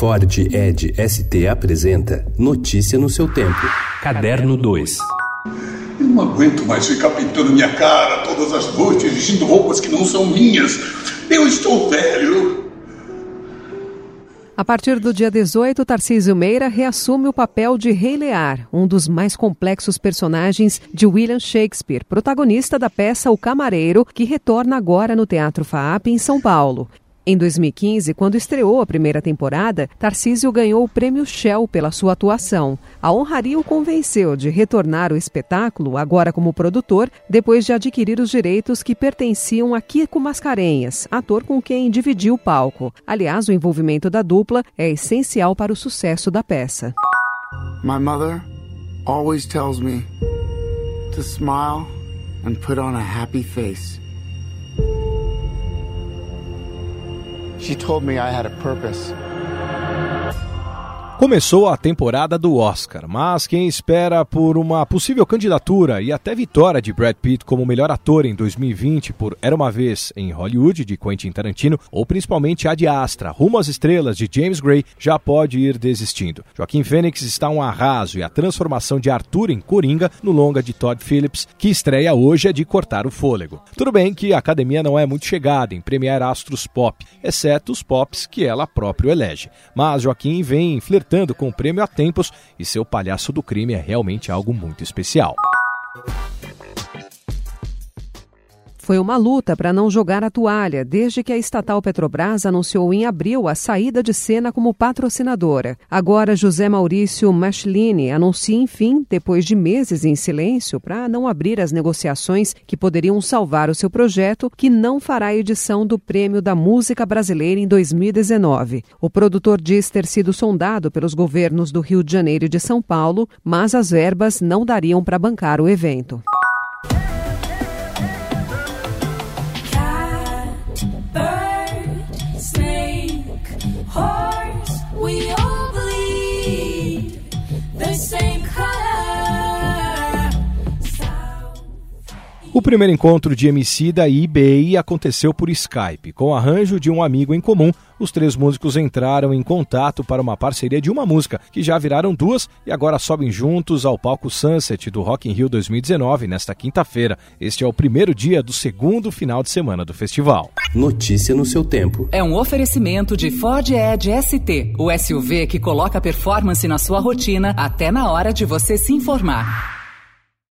Ford Ed ST apresenta Notícia no seu tempo. Caderno 2. Eu não aguento mais ficar pintando minha cara todas as noites, vestindo roupas que não são minhas. Eu estou velho. A partir do dia 18, Tarcísio Meira reassume o papel de Rei Lear, um dos mais complexos personagens de William Shakespeare, protagonista da peça O Camareiro, que retorna agora no Teatro FAAP em São Paulo. Em 2015, quando estreou a primeira temporada, Tarcísio ganhou o prêmio Shell pela sua atuação. A honraria o convenceu de retornar ao espetáculo, agora como produtor, depois de adquirir os direitos que pertenciam a Kiko Mascarenhas, ator com quem dividiu o palco. Aliás, o envolvimento da dupla é essencial para o sucesso da peça. My mother always tells me to smile and put on a happy face. She told me I had a purpose. Começou a temporada do Oscar, mas quem espera por uma possível candidatura e até vitória de Brad Pitt como melhor ator em 2020 por Era uma Vez em Hollywood, de Quentin Tarantino, ou principalmente a de Astra, Rumo às Estrelas, de James Gray, já pode ir desistindo. Joaquim Fênix está um arraso e a transformação de Arthur em Coringa no longa de Todd Phillips, que estreia hoje, é de cortar o fôlego. Tudo bem que a academia não é muito chegada em premiar astros pop, exceto os pops que ela própria elege. Mas Joaquim vem flertando flertando com o prêmio há tempos e seu palhaço do crime é realmente algo muito especial. Foi uma luta para não jogar a toalha desde que a estatal Petrobras anunciou em abril a saída de cena como patrocinadora. Agora, José Maurício Machlini anuncia, enfim, depois de meses em silêncio, para não abrir as negociações que poderiam salvar o seu projeto, que não fará edição do Prêmio da Música Brasileira em 2019. O produtor diz ter sido sondado pelos governos do Rio de Janeiro e de São Paulo, mas as verbas não dariam para bancar o evento. horse. We all. O primeiro encontro de MC da IBI aconteceu por Skype. Com o arranjo de um amigo em comum, os três músicos entraram em contato para uma parceria de uma música, que já viraram duas e agora sobem juntos ao palco Sunset do Rock in Rio 2019 nesta quinta-feira. Este é o primeiro dia do segundo final de semana do festival. Notícia no seu tempo. É um oferecimento de Ford Edge ST, o SUV que coloca performance na sua rotina até na hora de você se informar.